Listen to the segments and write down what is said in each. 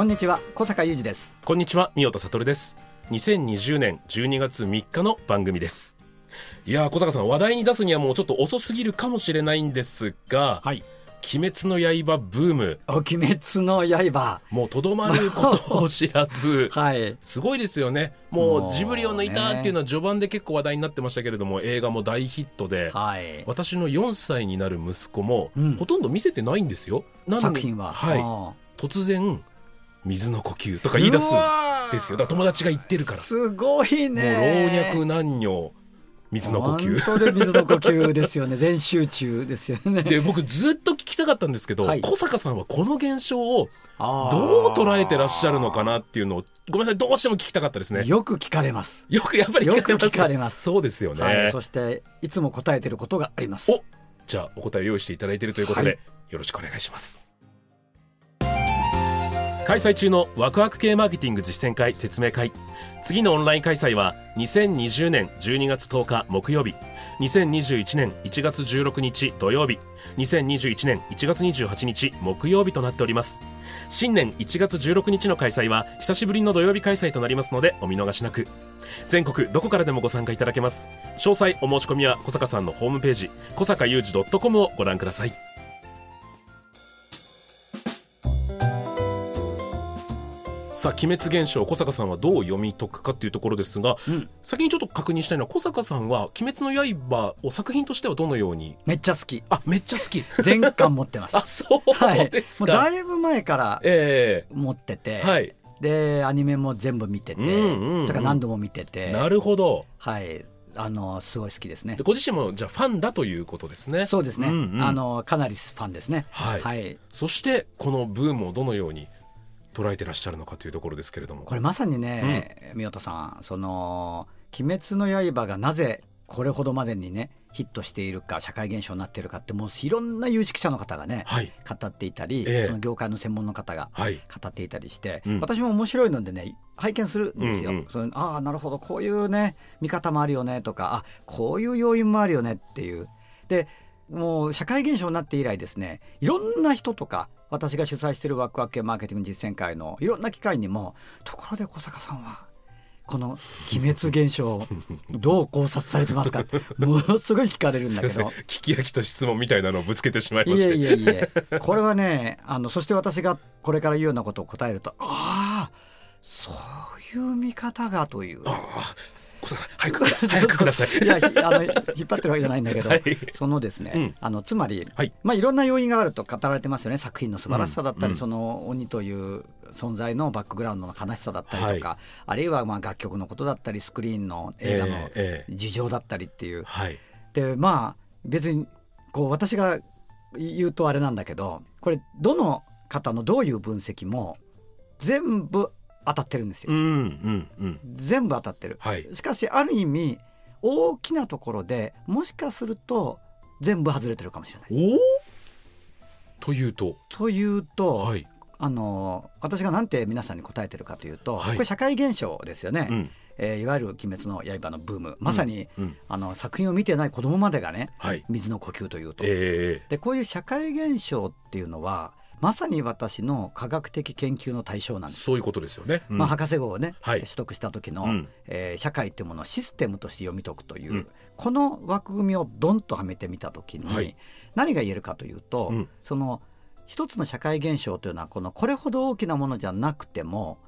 こんにちは小坂雄二です。こんにちは、三代田悟です。2020年12月3日の番組です。いやー、小坂さん、話題に出すにはもうちょっと遅すぎるかもしれないんですが、はい。鬼滅の刃ブーム、お鬼滅の刃。もうとどまることを知らず、はい。すごいですよね。ももううジブリを抜いたっていうのは序盤で結構話題になってましたけれども、映画も大ヒットで、はい。私の4歳になる息子も、うん。ほとんど見せてないんですよ。作品は。はい。あ突然、水の呼吸とか言い出すんですよ。だから友達が言ってるから。すごいもうね老若男女水の呼吸。本当で水の呼吸ですよね。全集中ですよね。で僕ずっと聞きたかったんですけど、はい。小坂さんはこの現象をどう捉えてらっしゃるのかなっていうのをごめんなさいどうしても聞きたかったですね。よく聞かれます、よくやっぱりよく聞かれます。そうですよね、はい、そしていつも答えてることがあります。おじゃあお答えを用意していただいているということで、はい。よろしくお願いします開催中のワクワク系マーケティング実践会説明会。次のオンライン開催は2020年12月10日木曜日。2021年1月16日土曜日。2021年1月28日木曜日となっております。新年1月16日の開催は久しぶりの土曜日開催となりますのでお見逃しなく。全国どこからでもご参加いただけます。詳細お申し込みは小坂さんのホームページ小坂雄二 .com をご覧ください。さあ鬼滅現象小坂さんはどう読み解くかっていうところですが、うん。先にちょっと確認したいのは小坂さんは「鬼滅の刃」を作品としてはどのように？めっちゃ好き。あめっちゃ好き。全巻持ってます。あそうはいですか、もうだいぶ前からえ持ってて、えはい。でアニメも全部見てて、うんうんうん。だから何度も見てて。なるほど。はい。あのすごい好きですね。でご自身もじゃあファンだということですね。そうですね、うんうん。あのかなりファンですね。はい。はい、そしてこのブームをどのように捉えてらっしゃるのかというところですけれども。これまさにね、宮田さんその「鬼滅の刃」がなぜこれほどまでにねヒットしているか社会現象になっているかってもういろんな有識者の方がね、はい。語っていたり、ええ。その業界の専門の方がはい。語っていたりして、うん。私も面白いのでね拝見するんですよ。うんうん。そのああなるほどこういうね見方もあるよねとかあこういう要因もあるよねっていう。でもう社会現象になって以来ですねいろんな人とか私が主催しているワクワク系マーケティング実践会のいろんな機会にもところで小坂さんはこの鬼滅現象をどう考察されてますか？ものすごい聞かれるんだけど。聞き飽きた質問みたいなのをぶつけてしまいまいえして。いえいえ、これはね、あのそして私がこれから言うようなことを答えると、ああ、そういう見方がという。ああ早く早くください。いや、ひあの引っ張ってるわけじゃないんだけど、はい。そのですね、うん。あのつまり、はい。まあいろんな要因があると語られてますよね。作品の素晴らしさだったり、うん。その鬼という存在のバックグラウンドの悲しさだったりとか、はあるいはまあ楽曲のことだったり、スクリーンの映画の事情だったりっていう。はい。でまあ別にこう私が言うとあれなんだけどこれどの方のどういう分析も全部当たってるんですよ、うんうんうん。全部当たってる。はい。しかしある意味大きなところでもしかすると全部外れてるかもしれない。おおというと？というと、はい。あの私がなんて皆さんに答えてるかというと、はい。これ社会現象ですよね、うん。えーいわゆる「鬼滅の刃」のブーム。まさに、うんあの作品を見てない子供までがねはい。水の呼吸というと、ええでこういう社会現象っていうのはまさに私の科学的研究の対象なんです。そういうことですよね、うん。まあ、博士号をね、はい。取得した時の、うん。えー社会っていうものをシステムとして読み解くという、うん。この枠組みをドンとはめてみた時に、はい。何が言えるかというと、うん。その一つの社会現象というのはこのこれほど大きなものじゃなくても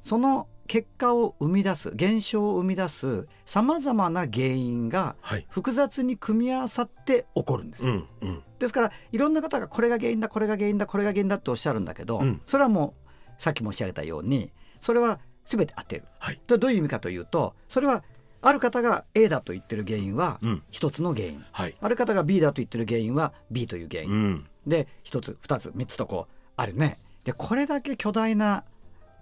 その結果を生み出す現象を生み出すさまざまな原因がはい。複雑に組み合わさって起こるんです。よ。うんうんですからいろんな方がこれが原因だこれが原因だこれが原因だっておっしゃるんだけど、うん。それはもうさっき申し上げたようにそれは全て当てる。はい。でどういう意味かというとそれはある方が A だと言ってる原因はうん。一つの原因、はい。ある方が B だと言ってる原因は B という原因、うん。で一つ二つ三つとこうあるね。でこれだけ巨大な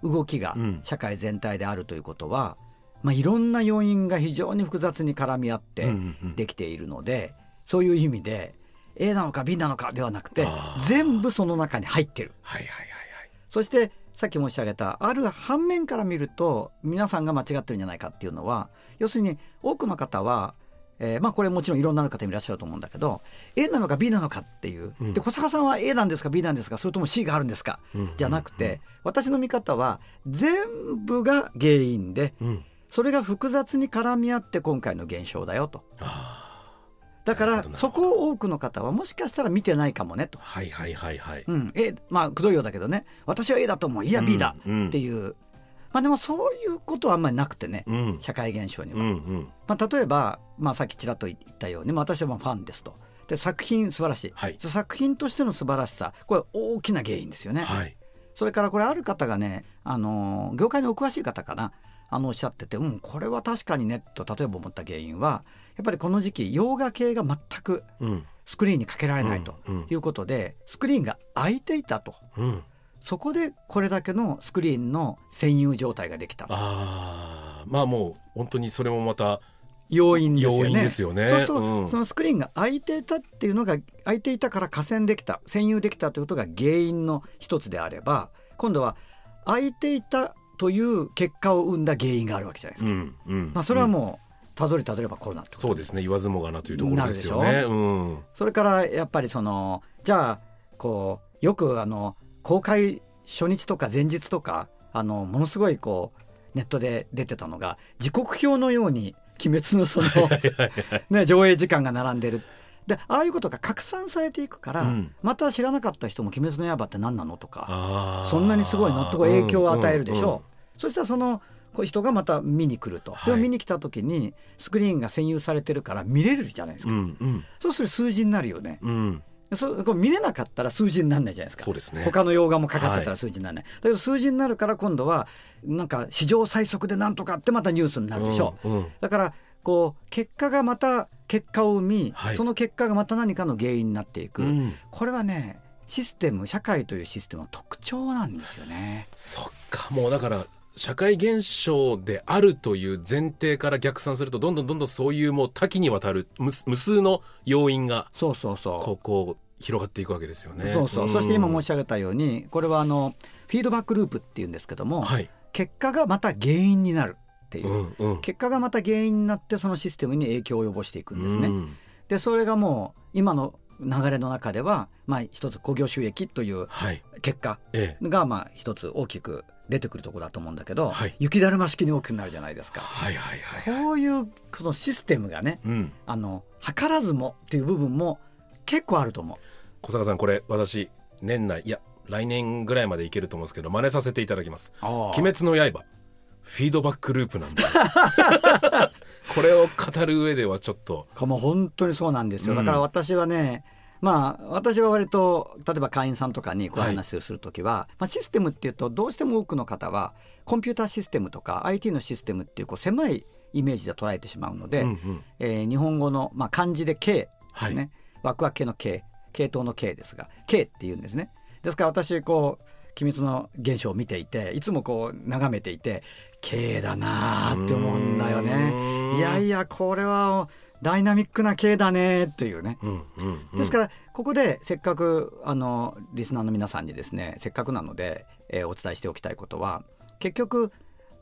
動きがうん。社会全体であるということは、まあ、いろんな要因が非常に複雑に絡み合ってうんうんうん。できているので、そういう意味で A なのか B なのかではなくて全部その中に入ってる。はいはいはいそしてさっき申し上げたある反面から見ると皆さんが間違ってるんじゃないかっていうのは要するに多くの方は、えーまあこれもちろんいろんな方もいらっしゃると思うんだけど A なのか B なのかっていう、うん。で小坂さんは A なんですか B なんですかそれとも C があるんですか、はいじゃなくて、私の見方は全部が原因でうん。うんそれが複雑に絡み合って今回の現象だよと。あだからそこを多くの方はもしかしたら見てないかもねと。ー、はいはいはいはい。うん。A まあくどいようだけどね。私は A だと思う。いや B だ。うん。っていう、まあでもそういうことはあんまりなくてね。うん。社会現象には、うんうん。まあ、例えば、まあ、さっきちらっと言ったように、まあ、私はまあファンですと。で作品素晴らしい、はい。作品としての素晴らしさこれ大きな原因ですよね、はい。それからこれある方がね、あのー業界のお詳しい方かなあのおっしゃっててうんこれは確かにねと例えば思った原因はやっぱりこの時期洋画系が全くうん。スクリーンにかけられないということで、スクリーンが空いていたと。うん。そこでこれだけのスクリーンの占有状態ができたああまあもう本当にそれもまた要因ですよね。すよね。そうすると、うん。そのスクリーンが空いていたっていうのが空いていたから河川できた占有できたということが原因の一つであれば今度は空いていたという結果を生んだ原因があるわけじゃないですか。うんうん。まあ、それはもうたどりたどればコロナそうですね言わずもがなというところですよね。う。んそれからやっぱりそのじゃあこうよくあの公開初日とか前日とかあのものすごいこうネットで出てたのが時刻表のように「鬼滅」のその、ね、上映時間が並んでる。でああいうことが拡散されていくから、うん。また知らなかった人も「鬼滅の刃」って何なのとかそんなにすごいのと影響を与えるでしょう、うんうんそしたらそのこう人がまた見に来ると、はい。見に来た時にスクリーンが占有されてるから見れるじゃないですか、うんうん。そうすると数字になるよね。うん。そうこう見れなかったら数字にならないじゃないですか。そうですね。他の洋画もかかってたら数字にならない、だけど数字になるから今度はなんか史上最速でなんとかってまたニュースになるでしょ、うんうんだからこう結果がまた結果を生み、はい。その結果がまた何かの原因になっていく、うん。これはねシステム社会というシステムの特徴なんですよね。そっかもうだから社会現象であるという前提から逆算するとどんどんどんどんそういうもう多岐にわたる無無数の要因がそうそうそう。こうこう広がっていくわけですよね。そうそう、ん。そして今申し上げたようにこれはあのフィードバックループっていうんですけども、はい、結果がまた原因になるっていう、うんうん、結果がまた原因になってそのシステムに影響を及ぼしていくんですね。うん。でそれがもう今の流れの中では、まあ、一つ興行収益というはい、結果ええ、がまあ一つ大きく出てくるところだと思うんだけど、はい雪だるま式に大きくなるじゃないですか。はいはいはいはい。こういうこのシステムがねうん、あの図らずもっていう部分も結構あると思う。小坂さんこれ私年内いや来年ぐらいまでいけると思うんですけど真似させていただきます。鬼滅の刃フィードバックループなんで これを語る上ではちょっとかもう本当にそうなんですよ、うんだから私はねまあ私は割と例えば会員さんとかにこうい。う話をするときは、まあ、システムっていうとどうしても多くの方はコンピューターシステムとか IT のシステムっていうこう狭いイメージで捉えてしまうので、うんうん。えー日本語の、まあ、漢字で K はい、ね、ワクワク系の K 系統の K ですが K っていうんですね。ですから私こう鬼滅の現象を見ていていつもこう眺めていて K だなーって思うんだよね。ん。いやいやこれはダイナミックな K だねっていうね。うんうんうん、ですからここでせっかくあのリスナーの皆さんにですねせっかくなので、えーお伝えしておきたいことは結局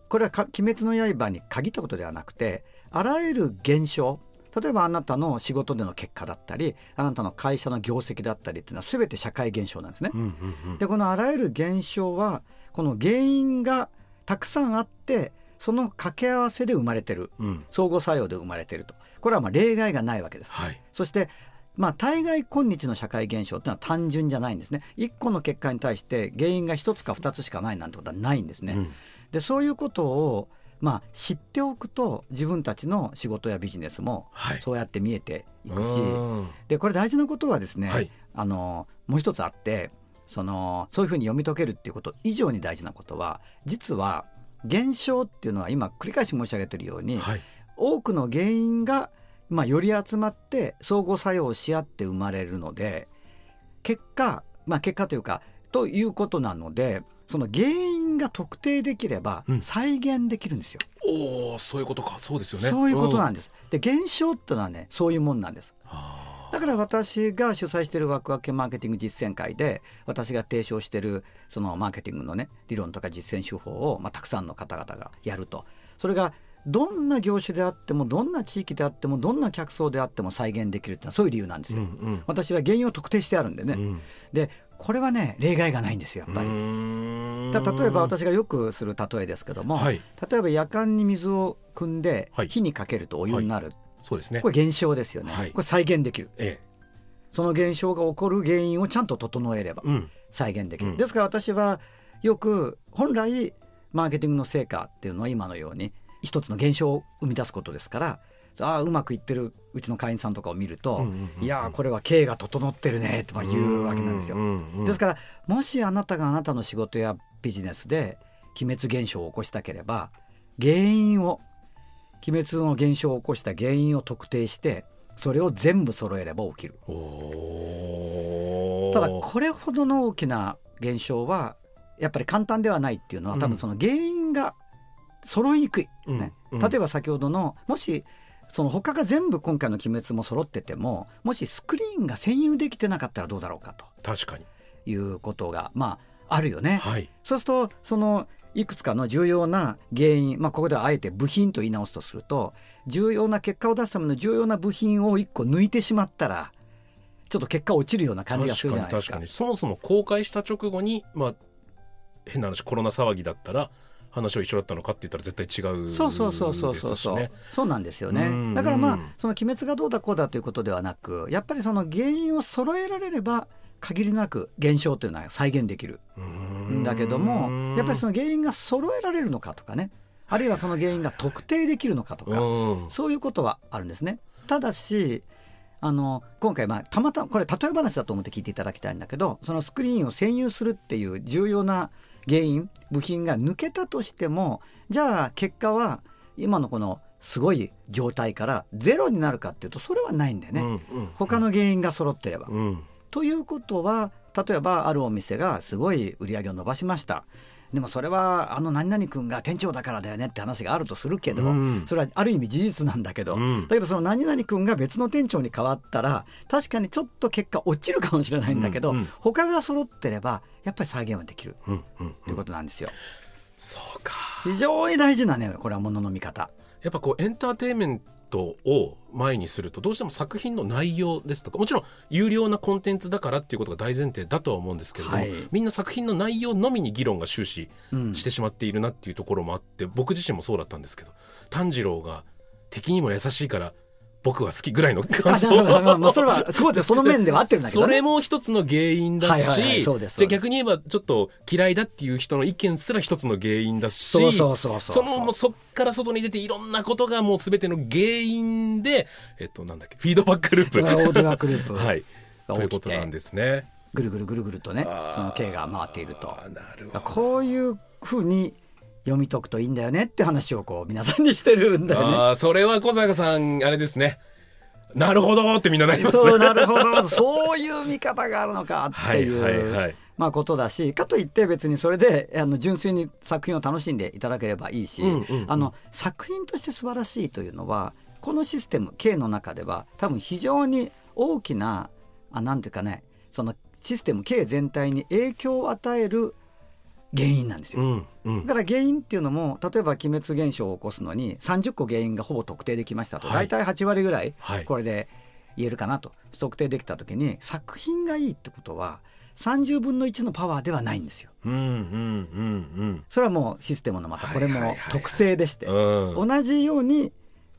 これはか「鬼滅の刃」に限ったことではなくてあらゆる現象例えばあなたの仕事での結果だったりあなたの会社の業績だったりっていうのは全て社会現象なんですね。うんうんうん、でこのあらゆる現象はこの原因がたくさんあってその掛け合わせで生まれてるうん、相互作用で生まれてると。これはまあ例外がないわけです。はい、そしてまあ大概今日の社会現象っていうのは単純じゃないんですね。一個の結果に対して原因が一つか二つしかないなんてことはないんですね。うん。でそういうことをまあ知っておくと自分たちの仕事やビジネスもはい、そうやって見えていくし、うん。でこれ大事なことはですね、はい。あのもう一つあってそのそういうふうに読み解けるっていうこと以上に大事なことは実は現象っていうのは今繰り返し申し上げてるように、はい多くの原因が、まあ、より集まって相互作用し合って生まれるので結果、まあ、結果というかということなのでその原因が特定できればうん再現できるんですよ。おおそういうことかそうですよねそういうことなんでです。で現象ってのはねそういうもんなんです。だから私が主催しているワクワク系マーケティング実践会で私が提唱しているそのマーケティングのね理論とか実践手法を、まあ、たくさんの方々がやると。それがどんな業種であってもどんな地域であってもどんな客層であっても再現できるってのはそういう理由なんですよ。うんうん。私は原因を特定してあるんでね、うん。でこれはね例外がないんですよやっぱり。例えば私がよくする例えですけども、はい。例えば夜間に水を汲んではい。火にかけるとお湯になる、そうですね。これ現象ですよね、はい。これ再現できる。えその現象が起こる原因をちゃんと整えれば再現できる、うん。ですから私はよく本来マーケティングの成果っていうのは今のように一つの現象を生み出すことですからああうまくいってるうちの会員さんとかを見ると、うんうんうんいやーこれは経営が整ってるねとか言うわけなんですよ。ですからもしあなたがあなたの仕事やビジネスで鬼滅現象を起こしたければ原因を鬼滅の現象を起こした原因を特定してそれを全部揃えれば起きる。ただこれほどの大きな現象はやっぱり簡単ではないっていうのはうん。多分その原因が揃いにくい、ね。うん。例えば先ほどのもしその他が全部今回の「鬼滅」も揃っててももしスクリーンが占有できてなかったらどうだろうかと確かに。いうことがまああるよね。はい。そうするとそのいくつかの重要な原因、まあ、ここではあえて部品と言い直すとすると重要な結果を出すための重要な部品を1個抜いてしまったらちょっと結果落ちるような感じがするじゃないですか。確かに。確かにそもそも公開した直後にまあ変な話コロナ騒ぎだったら話は一緒だったのかって言ったら絶対違うそうそうそうそうそうそう、そうなんですよね。うん。だからまあうん。その鬼滅がどうだこうだということではなくやっぱりその原因を揃えられれば限りなく現象というのは再現できるんだけどもやっぱりその原因が揃えられるのかとかねあるいはその原因が特定できるのかとかうんそういうことはあるんですね。ただしあの今回、まあ、たまたまこれ例え話だと思って聞いていただきたいんだけどそのスクリーンを占有するっていう重要な原因部品が抜けたとしてもじゃあ結果は今のこのすごい状態からゼロになるかっていうとそれはないんだよね。うんうん他の原因が揃ってれば。うんということは例えばあるお店がすごい売り上げを伸ばしました。でもそれはあの何々君が店長だからだよねって話があるとするけど、うん。それはある意味事実なんだけど、うん。だけどその何々君が別の店長に変わったら確かにちょっと結果落ちるかもしれないんだけど、うんうん他が揃ってればやっぱり再現はできる。ということなんですよ。そうか。非常に大事なねこれはものの見方。やっぱこうエンターテインメントを前にするとどうしても作品の内容ですとかもちろん有料なコンテンツだからっていうことが大前提だとは思うんですけれども、はい。みんな作品の内容のみに議論が終始うんしてしまっているなっていうところもあって僕自身もそうだったんですけど炭治郎が敵にも優しいから僕は好きぐらいの感あ想。まあまあそれはそうですその面では合ってるんだけどね。それも一つの原因だし、はいはい逆に言えばちょっと嫌いだっていう人の意見すら一つの原因だしそうそうそうそうそのもうそっから外に出ていろんなことがもう全ての原因でえっとなんだっけフィードバックループ。それはオーディアグループ。はい。ということなんですね。ぐるぐるぐるぐるとねその経が回っていると。なるほど。こういうふうに読み解くといいんだよねって話をこう皆さんにしてるんだよね。ああそれは小坂さんあれですね。なるほどってみんななりますね。そうなるほどそういう見方があるのかっていう、はいはいはい。まあ、ことだしかといって別にそれであの純粋に作品を楽しんでいただければいいし、うんうんうん。あの作品として素晴らしいというのはこのシステム K の中では多分非常に大きなあなんていうかねそのシステム K 全体に影響を与える原因なんですよ。うんうん。だから原因っていうのも例えば鬼滅現象を起こすのに30個原因がほぼ特定できましたと、はい。大体8割ぐらいはい。これで言えるかなと。特定できた時に作品がいいってことは30分の1のパワーではないんですよ。うんうんうんそれはもうシステムのまたこれもはいはいはいはい。特性でしてうんうん。同じように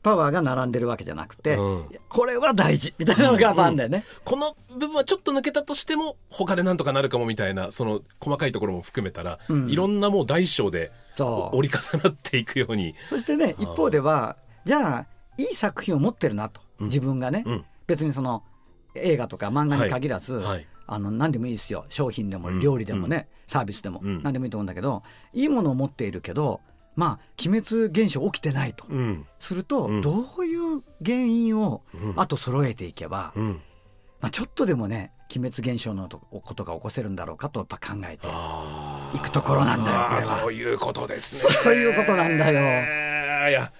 パワーが並んでるわけじゃなくて、うん。これは大事みたいなのがやっぱあるんだよね。この部分はちょっと抜けたとしても他でなんとかなるかもみたいなその細かいところも含めたら、うん。いろんなもう大小で折り重なっていくように。そしてね一方ではじゃあいい作品を持ってるなと。うん。自分がね、うん。別にその映画とか漫画に限らず、はい。あの何でもいいですよ。商品でもうん。料理でもね、サービスでも、うん。何でもいいと思うんだけどいいものを持っているけどまあ鬼滅現象起きてないと、うん。すると、うん。どういう原因をうん。あと揃えていけば、うん。まあ、ちょっとでもね鬼滅現象のとことが起こせるんだろうかとやっぱ考えてあいくところなんだよこれそういうことですね。そういうことなんだよ。えーいや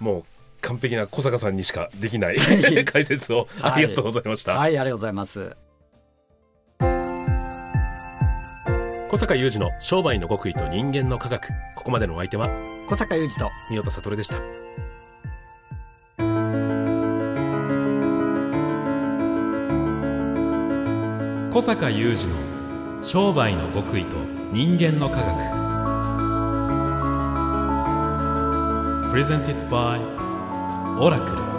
もう完璧な小坂さんにしかできないい。解説をありがとうございました、はいありがとうございます小坂雄二の商売の極意と人間の科学。ここまでのお相手は小坂雄二と三代田悟でした。小坂雄二の商売の極意と人間の科学。Presented by オラクル